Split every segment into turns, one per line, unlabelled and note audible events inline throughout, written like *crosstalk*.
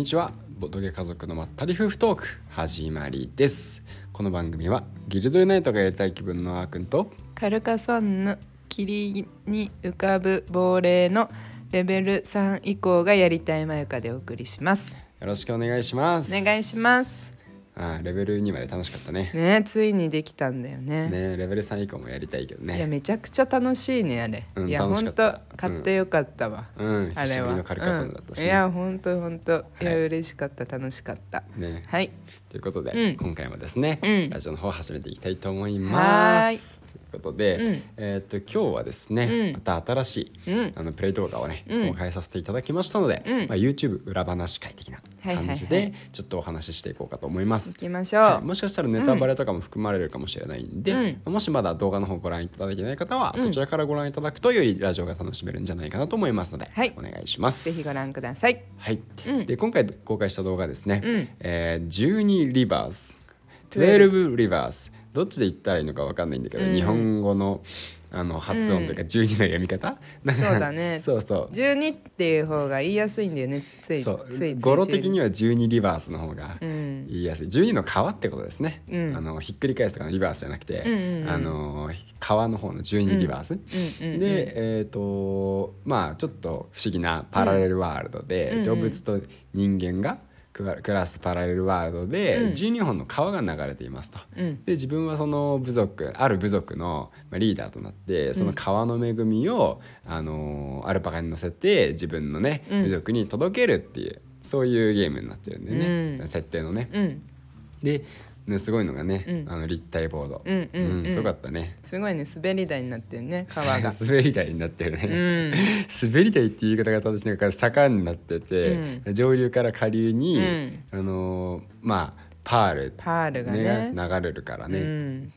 にちは。ボドゲ家族のまったり夫婦トーク始まりです。この番組はギルドユナイトがやりたい気分のあーくんと
カルカソンヌ霧に浮かぶ亡霊のレベル3以降がやりたいまゆかでお送りします。
よろしくお願いします。
お願いします
あーレベル2まで楽しかったね。
ねついにできたんだよね。
ねレベル3以降もやりたいけど
いや
ね
めちゃくちゃ楽しいねあれ、
うん
いや
楽しかった。
ほんと買ってよかったわ、
うん。
あれは。
久しぶりのカルカソンヌだったし
うん、い
ね、
やほんとほんといや
はい。
嬉しかった楽しかった。
ね。
はい。
ということで、
うん。
今回もですね、
うん。
ラジオの方始めていきたいと思いますことで、
うん。
えーっと今日はですね、
うん。
また新しい、
うん。
あのプレイ動画をね、
うん。
公開させていただきましたので、
うん。
まあ、YouTube 裏話会的な感じで、ちょっとお話ししていこうかと思います。
行。きましょう、
はい、もしかしたらネタバレとかも含まれるかもしれないんで、
うん。
もしまだ動画の方ご覧いただいてない方は、
うん。
そちらからご覧いただくとよりラジオが楽しめるんじゃないかなと思いますので、
はい。
お願いします。
ぜひご覧ください。
はい、
うん。
で今回公開した動画ですね、
うん。
えー、12リバース12リバースどっちで言ったらいいのかわかんないんだけど、
うん。
日本語のあの発音というか12の読み方、なんか
そうだね。*laughs*
そうそう。
12っていう方が言いやすいんだよね。つい
そう。
つい
語呂的には12リバースの方が
うん。
言いやすい。12の川ってことですね、
うん。
あのひっくり返すとかのリバースじゃなくて、
うんうんうん。
あの川の方の12リバース、
うんうんうん
でえっ、とまあちょっと不思議なパラレルワールドで、
うんうん。
動物と人間が暮ら暮らすパラレルワールドで、
うん。
12本の川が流れていますと。
うん。
で自分はその部族ある部族のまあリーダーとなってその川の恵みを、あのアルパカに乗せて自分のね
うん。
部族に届けるっていうそういうゲームになってるんでね、
うん。
設定のね。
うん。
でねすごいのがね、
うん。
あの立体ボード、
うんうんうん。
すごかったね。
すごいね *laughs* 滑り台になってるね川が。
滑り台になってる
う
ね、
ん。*laughs*
滑り台っていう言い方が正しいのか坂になってて、上流から下流に、
うん。
あのーまあパール
パールがね
流れるからね、
うん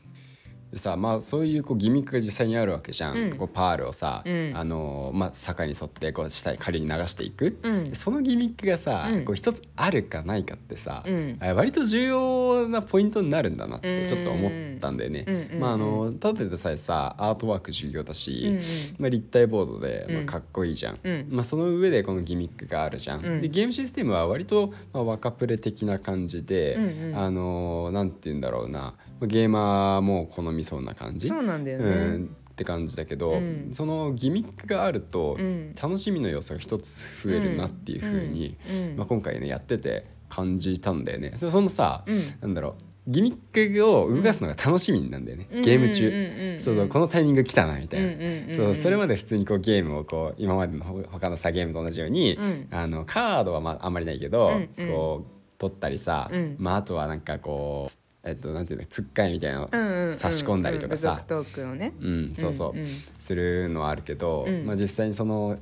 でさまあそういうこうギミックが実際にあるわけじゃん、
うん。
こうパールをさ、
うん。
あのーまあ、坂に沿ってこう下に下流に流していく、
うん。
でそのギミックがさ、
うん。
こう一つあるかないかってさ、
うん。
あ割と重要なポイントになるんだなってちょっと思ったんだよね。まああのただでさえさアートワーク重要だし、
うんうん。
まあ、立体ボードで、まあ、
うん
かっこいいじゃん、
うん。
まあ、その上でこのギミックがあるじゃん。
うん。
でゲームシステムは割と、まあ、若プレ的な感じで、
うんうん。
あのなんて言うんだろうな。ゲーマーも好みそうな感じ？
そうなんだよ
う
ね
んって感じだけど、
うん。
そのギミックがあると
うん。
楽しみの要素が一つ増えるなっていうふうに、
うん。うん。
まあ、今回ねやってて感じたんだよね。そそのさ、
うん。
なんだろうギミックを動かすのが楽しみなんだよね、
うん。
ゲーム中、そうそうこのタイミング来たなみたいな、そうそれまで普通にこうゲームをこう今までのほ他のさゲームと同じように、
うん。
あのカードはまああんまりないけど、こう取ったりさ、
うん。
まあ、あとはなんかこうえっとなんていうのつっかいみたいなの差し込んだりとかさ、
トークをね。
うん、そうそう、
うんうん
するのはあるけど、
うん。
まあ、実際にその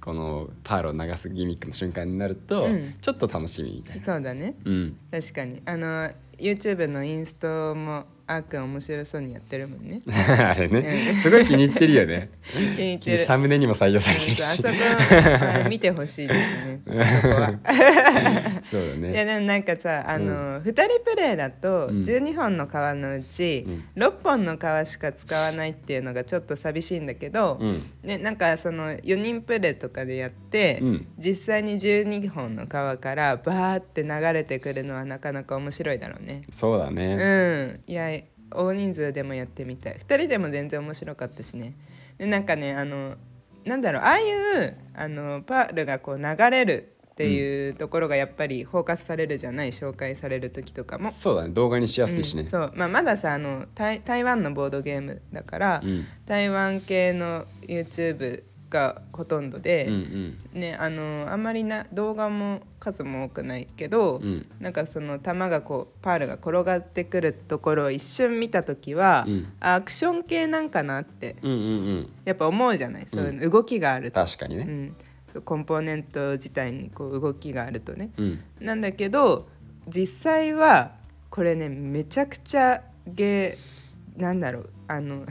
このパールを流すギミックの瞬間になると、
うん。
ちょっと楽しみみたいな。
そうだね。
うん、
確かに。あの YouTube のインストもあーくん面白そうにやってるもんね。*laughs*
あれね。すごい気に入ってるよね。
気に入ってる。
サムネにも採用されてるし。
あそこは見てほしいですね。*laughs* そこは。
そうだ
いや
ね。
でもなんかさあの、二2人プレイだと
うん。
12本の革のうち、
うん。
6本の革しか使わないっていうのがちょっと寂しいんだけど、
うん。
ね、なんかその4人プレイとかでやって、
うん。
実際に12本の革からバーって流れてくるのはなかなか面白いだろうね。
そうだ
う
ね。
ん。いや大人数でもやってみたい。2人でも全然面白かったしね。でなんかねあのなんだろうああいうあのパールがこう流れるっていうところがやっぱりフォーカスされるじゃない？紹介される時とかも。
そうだね。動画にしやすいしね。
うん。そう。まあ、まださあの台台湾のボードゲームだから、
うん。
台湾系の YouTube がほとんどで、
うん
ねあのあんまりな動画も数も多くないけど、
うん。
なんかその球がこうパールが転がってくるところを一瞬見た時は、
うん。
あアクション系なんかなって
うんうんうん。うん
やっぱ思うじゃない？そういうの動きがあると、
確かにね。
うん、コンポーネント自体にこう動きがあるとね。
うん。
なんだけど実際はこれねめちゃくちゃゲーなんだろうあの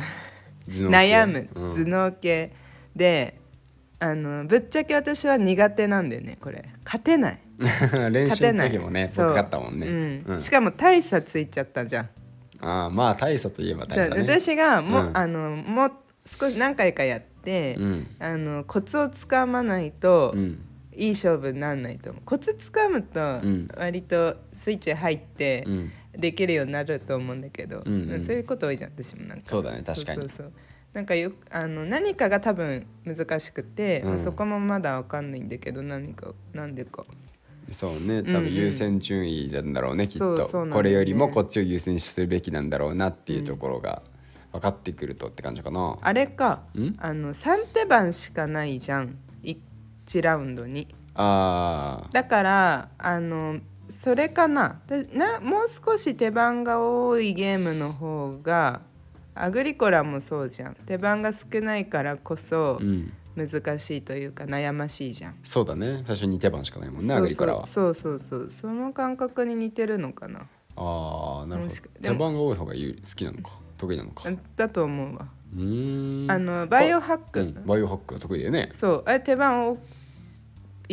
悩む。
うん。
頭脳系であのぶっちゃけ私は苦手なんだよねこれ。勝てない。*laughs*
練習の
勝てない。
時もね僕勝ったもんね。
う。ん。
うん。
しかも大差ついちゃったじゃん、
ああまあ大差といえば大差ね。
私がもう、
うん。
あのもう少し何回かやって、
うん。
あのコツをつかまないと、
うん。
いい勝負になんないと思う。コツつかむと
ん。
割とスイッチ入って
うん。
できるようになると思うんだけど、
うんうん。
そういうこと多いじゃん私もなんか。
そうだね確かに。
そうそうなんかよあの何かが多分難しくて、
うん。
そこもまだわかんないんだけど何かなんでか。
そうね。多
うん。うん
分優先順位なんだろうね、きっ
そう
と
そうなんだよね。
これよりもこっちを優先するべきなんだろうなっていうところが分かってくるとって感じかな。
あれか
ん？
あの3手番しかないじゃん1ラウンドに。
あー。
だからあのそれかな。でなもう少し手番が多いゲームの方がアグリコラもそうじゃん。手番が少ないからこそ
うん。
難しいというか悩ましいじゃん。
そうだね。最初に手番しかないもんね
そう
アグリコラは。
そうそうそう。その感覚に似てるのかな。
ああなるほど。手番が多い方が有好きなのか。得意なのか。
だと思うわ。
うーん。
あのバイオハック、
うん、バイオハックは得意だよね。
そう。あれ手番を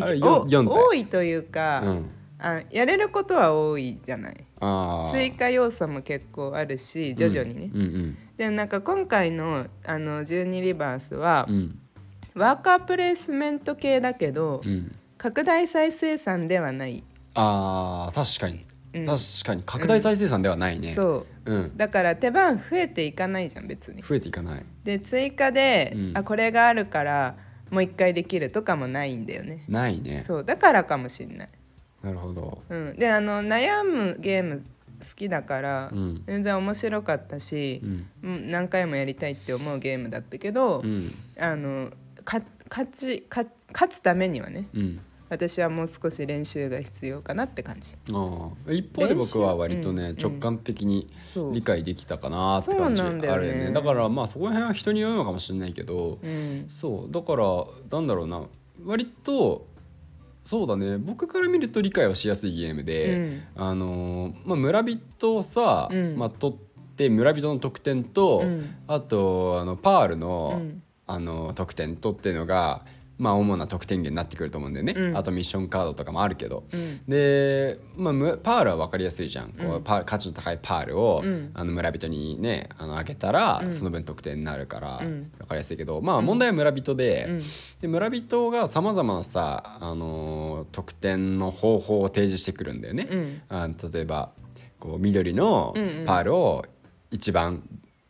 あれ
多いというか、
うん、
あやれることは多いじゃない。
ああ
追加要素も結構あるし徐々にね、
うんうん
でなんか今回のあの12リバースは
うん、うん
ワーカープレイスメント系だけど、
うん。
拡大再生産ではない、
あー確かに、
うん。
確かに。拡大再生産ではないね、
そう。
うん、
だから手番増えていかないじゃん別に。
増えていかない。
で追加で、
うん。
あこれがあるからもう一回できるとかもないんだよね。
ないね。
そう。だからかもしんない、
なるほど。
うん、であの悩むゲーム好きだから、
うん。
全然面白かったし
う、ん。
うん何回もやりたいって思うゲームだったけど、
うん。
あのか勝ち勝勝つためにはね
うん。
私はもう少し練習が必要かなって感じ。
ああ。一方で僕は割とね、直感的に理解できたかなって感じあるよね。だからまあそこら辺は人によるのかもしれないけど、
うん。
そう。だからなんだろうな。割とそうだね。僕から見ると理解はしやすいゲームで、
うん。
あのーまあ、村人をさ、
うん。
まあ、取って村人の得点と、
うん。
あとあのパールの,、
うん。
あの得点とっていうのが、まあ、主な得点源になってくると思うんだよね、
うん。
あとミッションカードとかもあるけど。
うん。
で、まあ、むパールは分かりやすいじゃん、こ
う
うん。パール価値の高いパールを、
うん。
あの村人にねあのあげたら、
うん。
その分得点になるから、
うん。
分かりやすいけど。まあ問題は村人で,、
うん。
で村人がさまざまなさ、あのー得点の方法を提示してくるんだよね。
うん。
あの例えばこう緑のパールを一番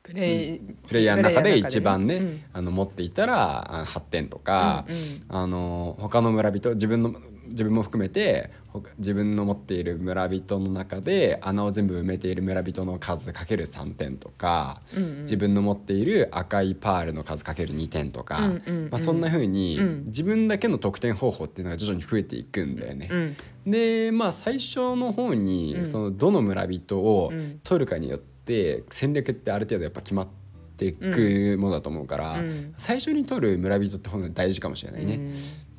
プレイ
プレイヤーの中で一番ね、
うん。
あの持っていたらあ8点とか、
うんうん。
あの他の村人自分の自分も含めて他自分の持っている村人の中で穴を全部埋めている村人の数かける3点とか、
うんうん。
自分の持っている赤いパールの数かける2点とか、
うんうんうん。
まあ、そんな風に
うん。
自分だけの得点方法っていうのが徐々に増えていくんだよね。
うん。
でまあ最初の方に、
うん。
そのどの村人を
うん。
取るかによって戦略ってある程度やっぱ決まっていくものだと思うから、
うん。
最初に取る村人って本当に大事かもしれないね。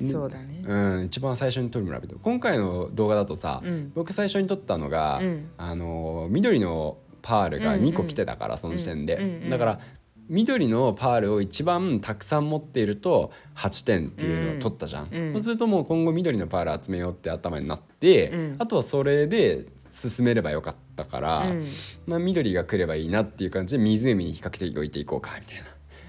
うん。そうだね。
うん、一番最初に撮る村人。今回の動画だとさ、
うん。
僕最初に撮ったのが、
うん。
あの緑のパールが2個来てたから、その時点で、だから緑のパールを一番たくさん持っていると8点っていうのを取ったじゃん、
うん。
そうするともう今後緑のパール集めようって頭になって、
うん。
あとはそれで進めればよかったから、
うん。
まあ、緑が来ればいいなっていう感じで湖に比較的置いていこうかみたいな。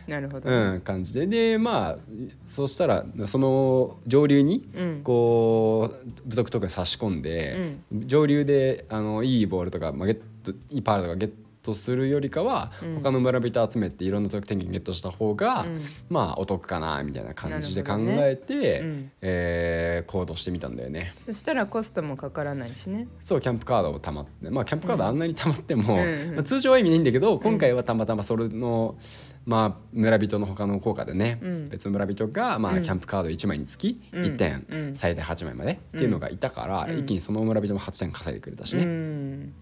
なるほど。
うん、感じで。でまあそうしたらその上流に
うん。
こう部族とか差し込んで、上流であのいいボールとか、まあ、ゲットいいパールとかゲットするよりかは、
うん。
他の村人集めていろんな得点源ゲットした方が、
うん。
まあお得かなみたいな感じで考えて、
うん。
えー行動してみたんだよね。
そしたらコストもかからないしね。
そうキャンプカードをたまってまあキャンプカードあんなにたまっても、まあ、通常は意味ないんだけど今回はたまたまそれの、まあ、村人の他の効果でね、
うん。
別の村人が、まあ、
うん
キャンプカード1枚につき
うん。
1点、
うん。
最大8枚までっていうのがいたから、
うん。
一気にその村人も8点稼いでくれたし
う
ね、
ん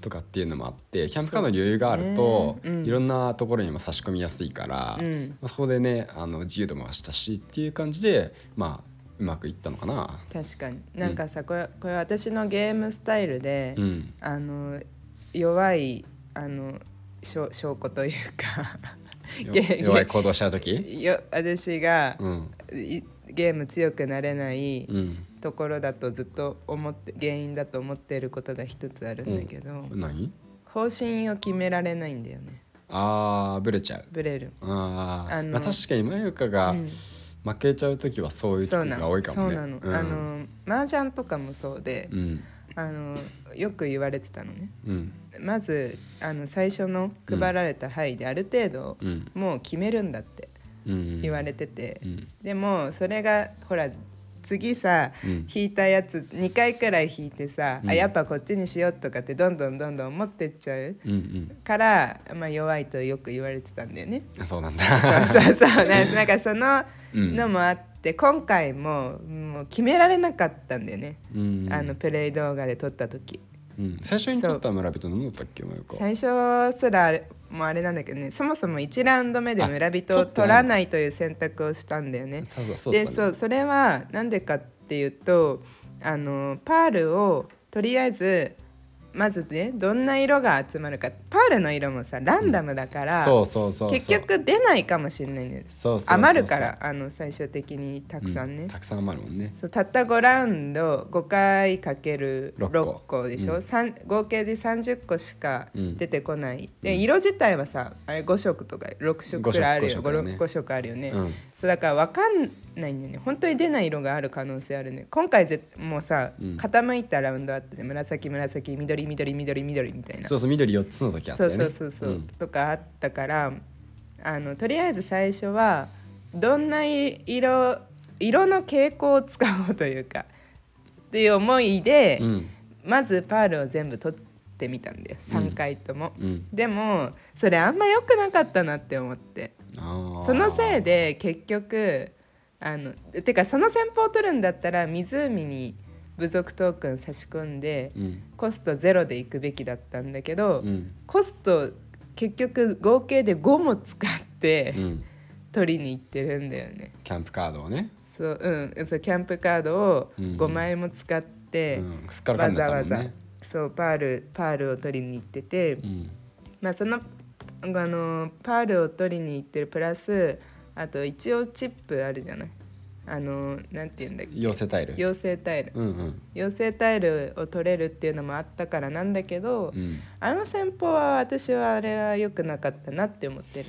とかっていうのもあってキャンプカードに余裕があると、
ねうん。
いろんなところにも差し込みやすいから、
うん。
まあ、そこでねあの自由度も増したしっていう感じでまあうまくいったのかな。
確かに。なんかさこれこれ私のゲームスタイルで、
うん。
あの弱いあの証証拠というか
弱い行動した時？
よ私が、
うん。
いゲーム強くなれない
うん
ところだとずっと思って原因だと思っていることが一つあるんだけど、
何？
方針を決められないんだよね。
あーブレちゃう。
ブレる。
あー、
あの
まあ、確かにまゆかが、
うん。
負けちゃう時はそういう時が
そうなの。
多いかもね。
そうなの、
うん。
あの麻雀とかもそうで、
うん。
あのよく言われてたのね。
うん。
まずあの最初の配られた範囲である程度、
うん。
もう決めるんだって
うん。
言われてて、
うん。
でもそれがほら次さ、
うん。
引いたやつ2回くらい引いてさ、
うん。
あやっぱこっちにしようとかってどんどんどんどん持ってっちゃう
うんうん。
から、まあ、弱いとよく言われてたんだよね。
あそうなんだ。*laughs*
そうそうそう。*laughs* なんかその
うん。
のもあって今回ももう決められなかったんだよね、
うん。
あのプレイ動画で撮った時
うん。最初に撮った村人何だったっけマヨカ
最初すらあれもうあれなんだけどね。そもそも1ラウンド目で村人を取らないという選択をしたんだよね。
そうだそうだったね
でそうそれはなんでかっていうとあのパールをとりあえずまずねどんな色が集まるか。パールの色もさランダムだから、
そう
結局出ないかもしれないんです余るからあの最終的にたくさんね、
うたくさん余るもんね。
そうたった5ラウンド5回かける
六個。
6個でしょ、
うん。
三合計で30個しか
うん。
出てこない、で
うん。
色自体はさあれ5色とか6色くらいあるよ。
五色ね。
5, 色あるよね、
うん
そうだから分かんないんだよね。本当に出ない色がある可能性あるね。今回ぜもうさ、
うん。
傾いたラウンドあったじゃん。紫紫緑緑緑緑みたいな。
そうそう緑4つの時あった
そう
よね。
そうそうそう、
ん。
とかあったからあのとりあえず最初はどんな色色の傾向を使おうというかっていう思いで、
うん。
まずパールを全部取ってみたんだよ。3回とも、
うん。
でもそれあんま良くなかったなって思ってそのせいで結局あのてかその戦法を取るんだったら湖に部族トークン差し込んで、
うん。
コストゼロで行くべきだったんだけど、
うん。
コスト結局合計で5も使って
うん。
取りに行ってるんだよね。
キャンプカードをね。
そううん。そうキャンプカードを
うん。
5枚も使って、わざわざ。そうパールパールを取りに行ってて、
うん。
まあそのあのパールを取りに行ってるプラスあと一応チップあるじゃない？あのなんて言うんだっけ？
妖精タイル。
妖精タイル。
うんうん。
妖精タイルを取れるっていうのもあったからなんだけど、
うん。
あの戦法は私はあれは良くなかったなって思ってる。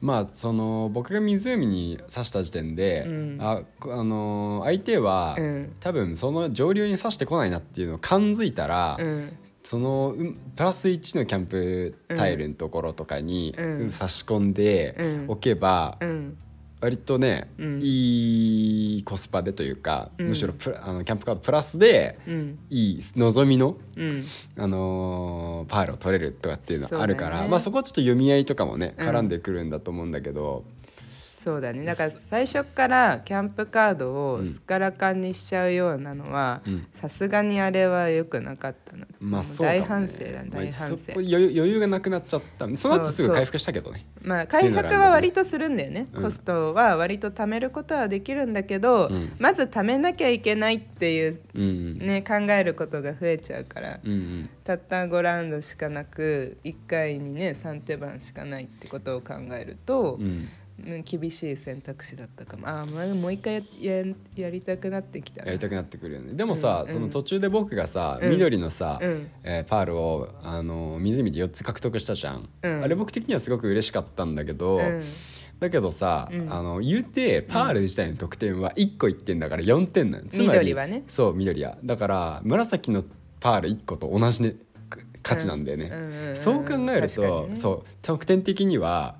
まあその僕が湖に刺した時点で、
うん。
あこあのー相手は、
うん。
多分その上流に刺してこないなっていうのを感づいたら、
うん
そのうんプラス1のキャンプタイルのところとかに、差し込んで
うん。
おけば、
うん。
割とね、
うん。
いいコスパでというか、
うん。
むしろプラあのキャンプカードプラスで
うん。
いい望みの、
うん。
あのーパールを取れるとかっていうの
そうだね。
あるから、まあ、そこはちょっと読み合いとかもね
うん。
絡んでくるんだと思うんだけど、
そうだね。だから最初からキャンプカード
うん。
をすっからかんにしちゃうようなのは
うん。
さすがにあれは良くなかったな、
まあね。
大反省だ大反省。
そこ余裕余裕がなくなっちゃった。その後すぐ回復したけどね。
まあ回復は割とするんだよね、
うん。
コストは割と貯めることはできるんだけど、
うん。
まず貯めなきゃいけないっていう
うんうん。
ね考えることが増えちゃうから、
うんうん。
たった5ラウンドしかなく1回にね3手番しかないってことを考えると、
うん
うん厳しい選択肢だったかも。ああもう一回やややりたくなってきたな。
やりたくなってくるよね。でもさ、
うん
その途中で僕がさ、
うん。
緑のさ、
うん。
えーパールをあの湖で4つ獲得したじゃん、
うん。
あれ僕的にはすごく嬉しかったんだけど、
うん。
だけどさ、
うん。
あの言うてパール自体の得点は1個1点だから4点なのつまり
緑はね。
そう緑は。だから紫のパール1個と同じ、ね、価値なんだよね、
うんうんうんうん。
そう考えると、
にね。
そう得点的には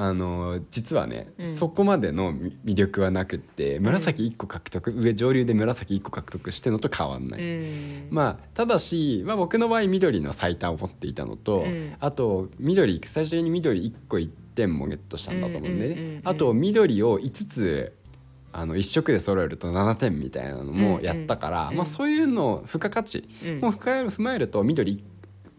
あの実はね、
うん。
そこまでの魅力はなくって紫1個獲得、上上流で紫1個獲得してのと変わんない、
うん。
まあただし、まあ、僕の場合緑の最多を持っていたのと、
うん。
あと緑最初に緑1個1点もゲットしたんだと思うんでね、
うんうんうんうん。
あと緑を5つあの1色で揃えると7点みたいなのもやったから、
うんうん
まあ、そういうの付加価値
うん。
も踏まえる踏まえると緑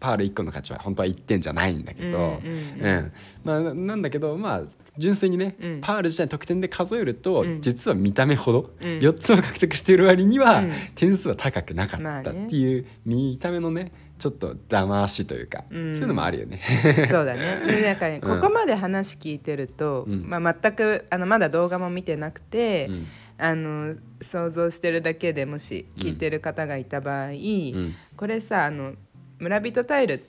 パール1個の価値は本当は1点じゃないんだけど、
うん
まあ、ななんだけどまあ純粋にね、
うん。
パール自体の得点で数えると、
うん。
実は見た目ほど、
うん。
4つも獲得している割には、
うん。
点数は高くなかったっていう見た目のねちょっと騙しというか、
うん。
そういうのもあるよね。*laughs*
そうだね。でなんかね
うん。
ここまで話聞いてると、
うん。
まあ、全くあのまだ動画も見てなくて、
うん。
あの想像してるだけでもし聞いてる方がいた場合、
ん。
これさあの村人タイル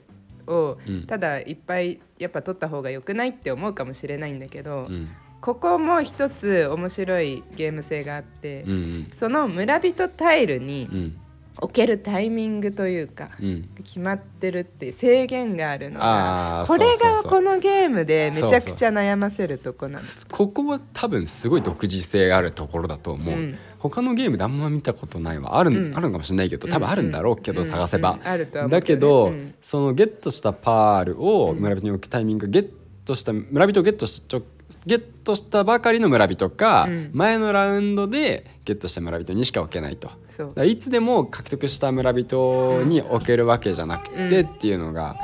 を
うん。
ただいっぱいやっぱ取った方が良くないって思うかもしれないんだけど、
うん。
ここも一つ面白いゲーム性があって、
うんうん。
その村人タイルに
うん
置けるタイミングというか、
うん。
決まってるって制限があるのがこれがこのゲームでめちゃくちゃ悩ませるとこなの。
ここは多分すごい独自性があるところだと思う、
うん。
他のゲームであんま見たことないわある,、
うん。
あるのかもしれないけど多分あるんだろうけど、
うん。
探せば、
うん。あるとは思う
だけど、
うん。
そのゲットしたパールを
うん
村人に置くタイミング、ゲットした村人をゲットしちょゲットしたばかりの村人か、
うん。
前のラウンドでゲットした村人にしか置けないと。いつでも獲得した村人に置けるわけじゃなくて
うん。
っていうのが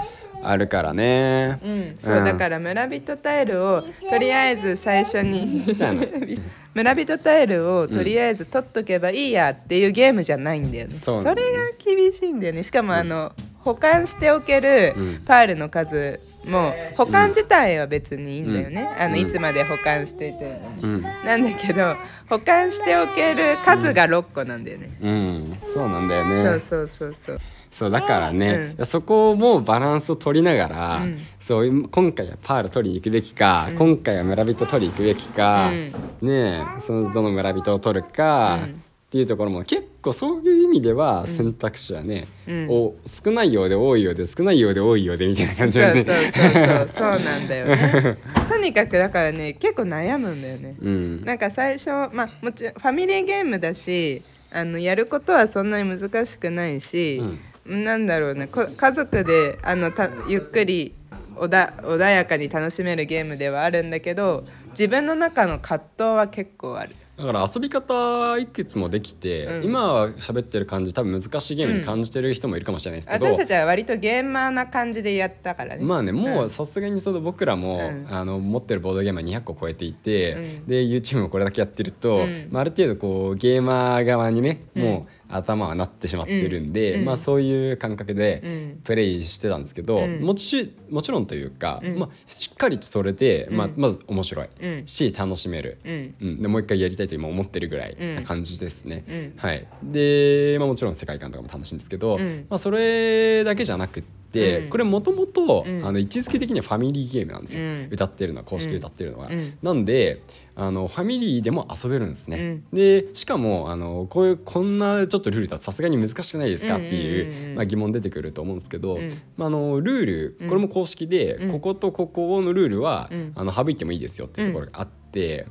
あるからね。
うん、そう、
うん
だから村人タイルをとりあえず最初に *laughs* 村人タイルをとりあえず取っとけばいいやっていうゲームじゃないんだよね、
そうなん。だよね。
れが厳しいんだよね。しかもあの、保管しておける
うん。
パールの数も保管自体は別にいいんだよね、あの
うん。
いつまで保管していても、
うん。
なんだけど保管しておける数が6個なんだよね、
うん、そうなんだよね。
そうそうそうそう
そうだからね、
う
そこもバランスを取りながら、
うん。
そう今回はパール取りに行くべきか、
うん。
今回は村人取りに行くべきか、ねえそのどの村人を取るか、
うん。
っていうところも結構そういう意味では
うん。
選択肢はね、
うん。
お少ないようで多いようで少ないようで多いようでみたいな感じだね。
そうそうそうそうなんだよね。*laughs* とにかくだからね結構悩むんだよね。
うん。
なんか最初まあもちろんファミリーゲームだしあのやることはそんなに難しくないし、なんだろうね。こ家族であのたゆっくりおだ穏やかに楽しめるゲームではあるんだけど自分の中の葛藤は結構ある。
だから遊び方いくつもできて、
うん。
今は喋ってる感じ多分難しいゲームに感じてる人もいるかもしれないですけど、
私たちは割とゲーマーな感じでやったからね。
まあねも
う
うん。さすがにその僕らも、
うん。
あの持ってるボードゲームは200個超えていて、
うん。
で YouTube もこれだけやってると、
うん。
まあ、ある程度こうゲーマー側にね、
うん。
もう頭はなってしまってるんで、
うん。
まあ、そういう感覚で
うん。
プレイしてたんですけど、
うん。
もちもちろんというか、
うん。
まあ、しっかりとそれで、まあ
うん、
まず面白い
うん。
し楽しめる。
うん。
うん、でもう一回やりたいと今思ってるぐらいな感じですね。
うん。
はい、で、まあ、もちろん世界観とかも楽しいんですけど、
うん。
まあ、それだけじゃなくって、
うん。
これもともと位置づけ的にはファミリーゲームなんですよ、
うん。
歌ってるのは公式で歌ってるのは。
うん。
なんであのファミリーでも遊べるんですね。
うん。
でしかもあのこういうこんなちょっとルールだとさすがに難しくないですかっていう,、まあ、疑問出てくると思うんですけど、
うん。
まあ、あのルールこれも公式で、
うん。
こことここのルールは、
うん。
あの省いてもいいですよっていうところがあって、で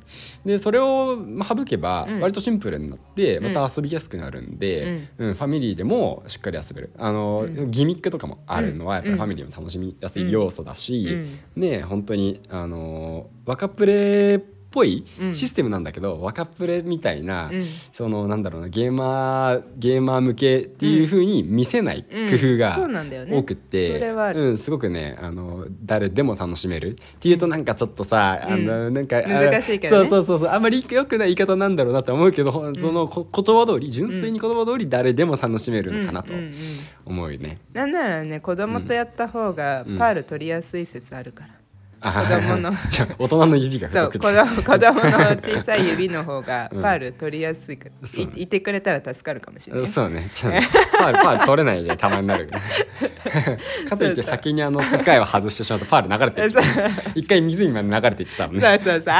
それをまあ省けば
うん。
割とシンプルになってまた遊びやすくなるんで、うん。ファミリーでもしっかり遊べる。あの、
うん。
ギミックとかもあるのはやっぱり
うん
ファミリーも楽しみやすい要素だし、
うん。
ね本当にあの若プレっぽい
うん。
システムなんだけど、若プレみたいな、
うん。
そのなんだろうなゲーマーゲーマー向けっていう風に見せない工夫が
そうなんだよね。
多くって、うん、すごくねあの誰でも楽しめるっていうとなんかちょっとさ、あのなんかあ
難しいけどね。
そうそうそうそうあんまりよくない言い方なんだろうなと思うけど、そのこ言葉通り純粋に言葉通り誰でも楽しめるのかなと
うんうんうん
思うよね。
なんならね子供とやった方が
うん。
パール取りやすい説あるから、
あ
子供の。*laughs*
じゃあ大人の指が
そう子供子供の小さい指の方が
うん
パール取りやすいか *laughs*
うね。
いいてくれたら助かるかもしれない、
そうね。ちょっとね *laughs* パールパール取れないでたまになるかといって先にあの使いを外してしまうとパール流れていっちゃう一回湖まで流れていっちゃうもんね。
そうそうそう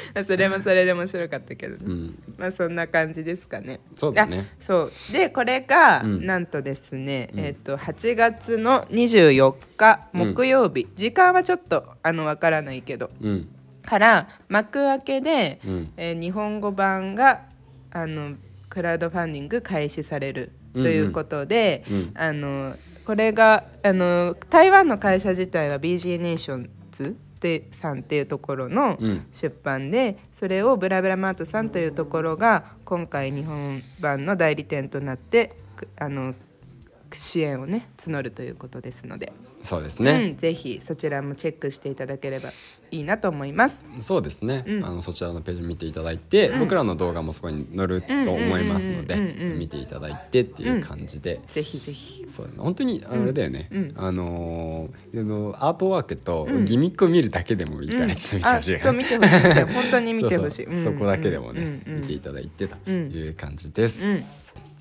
*laughs* それもそれで面白かったけど、
うん。
まあそんな感じですかね。
そうだね。
あそう。でこれが、
うん。
なんとですね、
うん。
えっ、と8月の24日
うん。
木曜日、時間はちょっとあのわからないけど。
うん。
から幕開けで、
うん。
えー日本語版があのクラウドファンディング開始されるということで、
うん。
あのこれがあの台湾の会社自体は BG ネーションズでさんっていうところの
うん。
出版で、それをブラブラマートさんというところが今回日本版の代理店となってくあの支援をね募るということですので、
そうですね、
うん、ぜひそちらもチェックしていただければいいなと思います。
そうですね、
うん。
あのそちらのページ見ていただいて、
うん。
僕らの動画もそこに載ると思いますので見ていただいてっていう感じで、
ぜひぜひ。
そう本当にあれだよね、
うん。
あのーあのアートワークと
うん。
ギミックを見るだけでもいいから、
うん
ちょっと見てほしい
あそう見てほしい。本当に見てほしい。
そこだけでもね、見ていただいてと
うん
いう感じです、
うん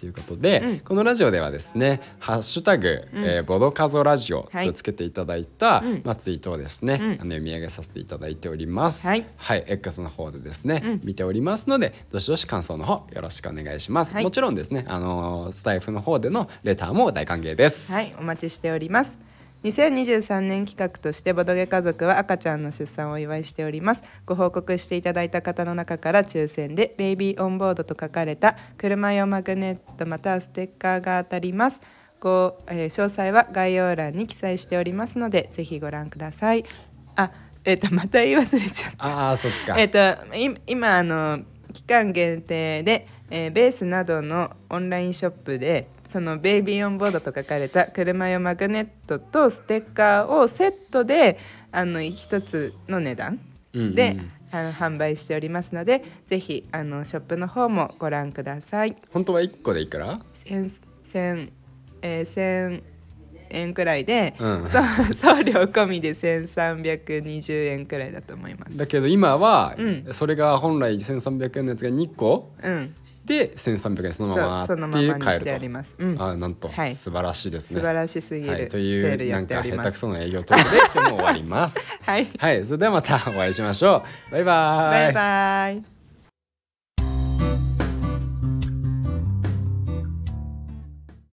ということで、
うん
このラジオではですね「ハッシュタグ、
うん
えーボドカゾラジオ」
はい
とつけていただいた、
うん
まあ、ツイートをですね、
うん
あの読み上げさせていただいております。
はい
X の方でですね、
うん
見ておりますのでどしどし感想の方よろしくお願いします。
はい
もちろんですね、あのースタイフの方でのレターも大歓迎です。
はい、お待ちしております。2023年企画としてボドゲ家族は赤ちゃんの出産をお祝いしております。ご報告していただいた方の中から抽選でベイビーオンボードと書かれた車用マグネットまたはステッカーが当たります。ご、えー詳細は概要欄に記載しておりますのでぜひご覧ください。あえっ、とまた言い忘れちゃった。
ああそっか。
えっ、とい今あの期間限定で、えーベースなどのオンラインショップでそのベイビーオンボードと書かれた車用マグネットとステッカーをセットであの一つの値段
うんうん
で、あの販売しておりますのでぜひあのショップの方もご覧ください。
本当は一個でいくら？
千千えー千円くらいで、
うん
送料込みで1320円くらいだと思います。
だけど今は、
うん
それが本来1300円のやつが2個？
うん
で1300円そのまま
そのままにしてあります。うん、
あなんと、
はい。
素晴らしいですね。
素晴らしすぎる、
はい、と
セ
いうなんか。下手くそな営業トークで今日も終わります。*laughs*
はい、
はい。それではまたお会いしましょう。バイバー
バイバイ。